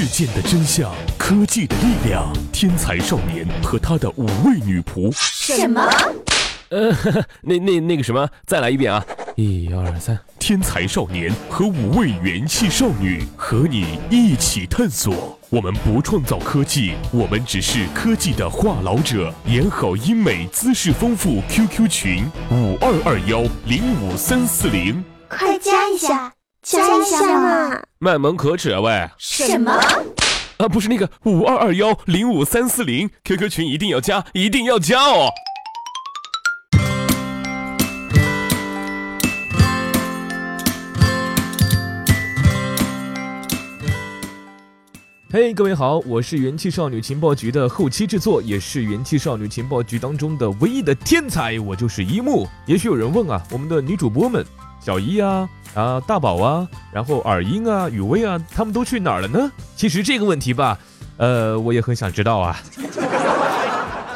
事件的真相，科技的力量，天才少年和他的五位女仆。什么？呃，那那那个什么，再来一遍啊！一二三，天才少年和五位元气少女和你一起探索。我们不创造科技，我们只是科技的话痨者。演好英美，姿势丰富。QQ 群五二二幺零五三四零，快加一下，加一下嘛！卖萌可耻啊喂！什么？啊，不是那个五二二幺零五三四零，QQ 群一定要加，一定要加哦！嘿，各位好，我是元气少女情报局的后期制作，也是元气少女情报局当中的唯一的天才，我就是一木。也许有人问啊，我们的女主播们，小一啊啊大宝啊，然后耳音啊雨薇啊，他们都去哪儿了呢？其实这个问题吧，呃，我也很想知道啊。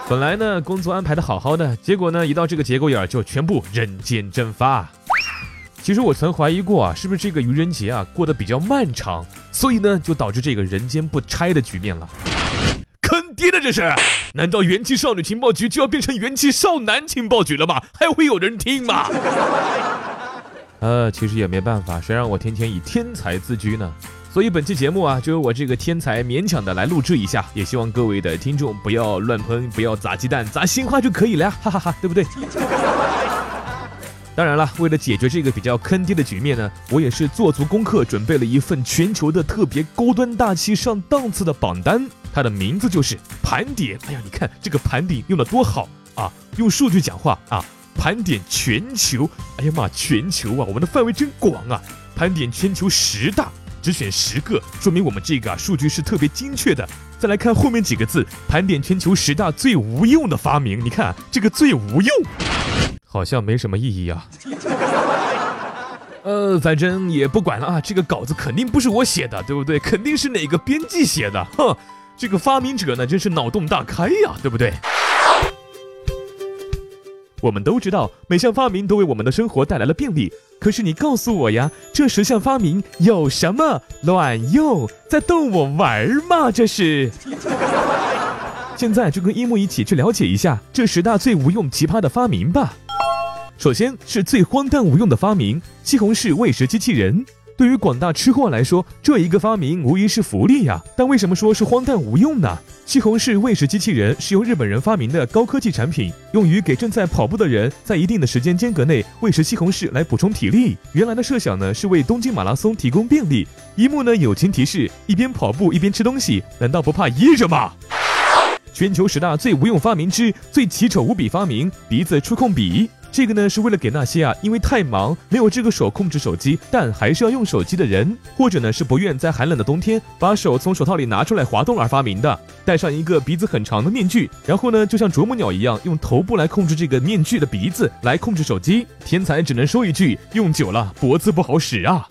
本来呢，工作安排的好好的，结果呢，一到这个节骨眼儿就全部人间蒸发。其实我曾怀疑过啊，是不是这个愚人节啊过得比较漫长，所以呢就导致这个人间不拆的局面了。坑爹的这是！难道元气少女情报局就要变成元气少男情报局了吗？还会有人听吗？呃，其实也没办法，谁让我天天以天才自居呢？所以本期节目啊，就由我这个天才勉强的来录制一下，也希望各位的听众不要乱喷，不要砸鸡蛋，砸鲜花就可以了呀，哈哈哈，对不对？当然了，为了解决这个比较坑爹的局面呢，我也是做足功课，准备了一份全球的特别高端大气上档次的榜单。它的名字就是盘点。哎呀，你看这个盘点用的多好啊！用数据讲话啊，盘点全球。哎呀妈，全球啊，我们的范围真广啊！盘点全球十大，只选十个，说明我们这个啊数据是特别精确的。再来看后面几个字，盘点全球十大最无用的发明。你看这个最无用。好像没什么意义啊。呃，反正也不管了啊，这个稿子肯定不是我写的，对不对？肯定是哪个编辑写的。哼，这个发明者呢，真是脑洞大开呀，对不对？我们都知道，每项发明都为我们的生活带来了便利。可是你告诉我呀，这十项发明有什么卵用？在逗我玩吗？这是。现在就跟一木一起去了解一下这十大最无用奇葩的发明吧。首先是最荒诞无用的发明——西红柿喂食机器人。对于广大吃货来说，这一个发明无疑是福利呀。但为什么说是荒诞无用呢？西红柿喂食机器人是由日本人发明的高科技产品，用于给正在跑步的人在一定的时间间隔内喂食西红柿来补充体力。原来的设想呢是为东京马拉松提供便利。一木呢友情提示：一边跑步一边吃东西，难道不怕噎着吗？全球十大最无用发明之最奇丑无比发明——鼻子触控笔。这个呢是为了给那些啊因为太忙没有这个手控制手机，但还是要用手机的人，或者呢是不愿在寒冷的冬天把手从手套里拿出来滑动而发明的。戴上一个鼻子很长的面具，然后呢就像啄木鸟一样，用头部来控制这个面具的鼻子来控制手机。天才只能说一句：用久了脖子不好使啊！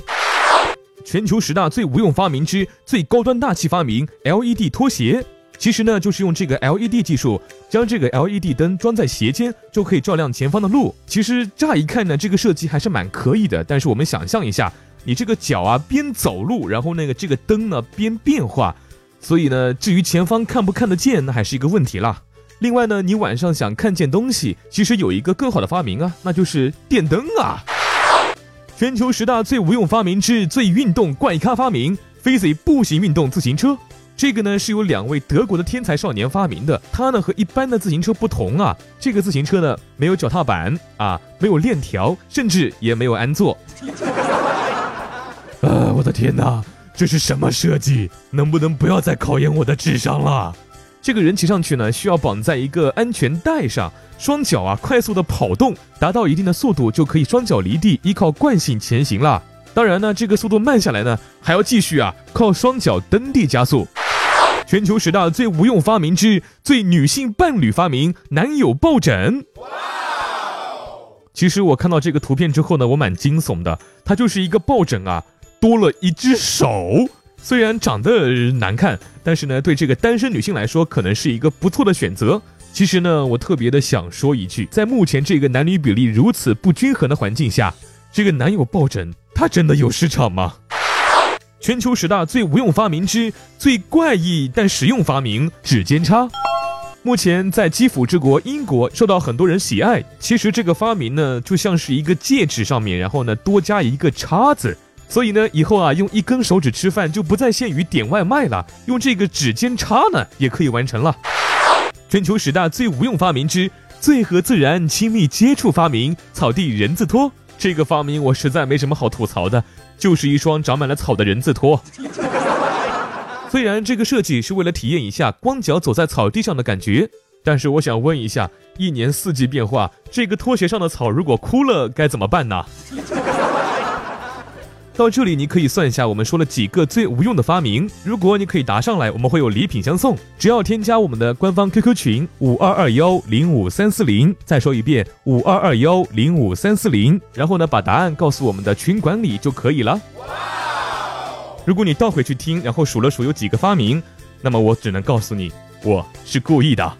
全球十大最无用发明之最高端大气发明 ——LED 拖鞋。其实呢，就是用这个 LED 技术，将这个 LED 灯装在鞋尖，就可以照亮前方的路。其实乍一看呢，这个设计还是蛮可以的。但是我们想象一下，你这个脚啊边走路，然后那个这个灯呢边变化，所以呢，至于前方看不看得见，那还是一个问题啦。另外呢，你晚上想看见东西，其实有一个更好的发明啊，那就是电灯啊。全球十大最无用发明之最运动怪咖发明 f i z y 步行运动自行车。这个呢是由两位德国的天才少年发明的，它呢和一般的自行车不同啊，这个自行车呢没有脚踏板啊，没有链条，甚至也没有安座。啊，我的天哪，这是什么设计？能不能不要再考验我的智商了？这个人骑上去呢，需要绑在一个安全带上，双脚啊快速的跑动，达到一定的速度就可以双脚离地，依靠惯性前行了。当然呢，这个速度慢下来呢，还要继续啊靠双脚蹬地加速。全球十大最无用发明之最女性伴侣发明——男友抱枕。其实我看到这个图片之后呢，我蛮惊悚的。它就是一个抱枕啊，多了一只手。虽然长得难看，但是呢，对这个单身女性来说，可能是一个不错的选择。其实呢，我特别的想说一句，在目前这个男女比例如此不均衡的环境下，这个男友抱枕它真的有市场吗？全球十大最无用发明之最怪异但实用发明——指尖插。目前在基辅之国英国受到很多人喜爱。其实这个发明呢，就像是一个戒指上面，然后呢多加一个叉子。所以呢，以后啊用一根手指吃饭就不再限于点外卖了，用这个指尖叉呢也可以完成了。全球十大最无用发明之最和自然亲密接触发明——草地人字拖。这个发明我实在没什么好吐槽的，就是一双长满了草的人字拖。虽然这个设计是为了体验一下光脚走在草地上的感觉，但是我想问一下，一年四季变化，这个拖鞋上的草如果枯了该怎么办呢？到这里你可以算一下，我们说了几个最无用的发明。如果你可以答上来，我们会有礼品相送。只要添加我们的官方 QQ 群五二二幺零五三四零，再说一遍五二二幺零五三四零，然后呢把答案告诉我们的群管理就可以了。如果你倒回去听，然后数了数有几个发明，那么我只能告诉你，我是故意的。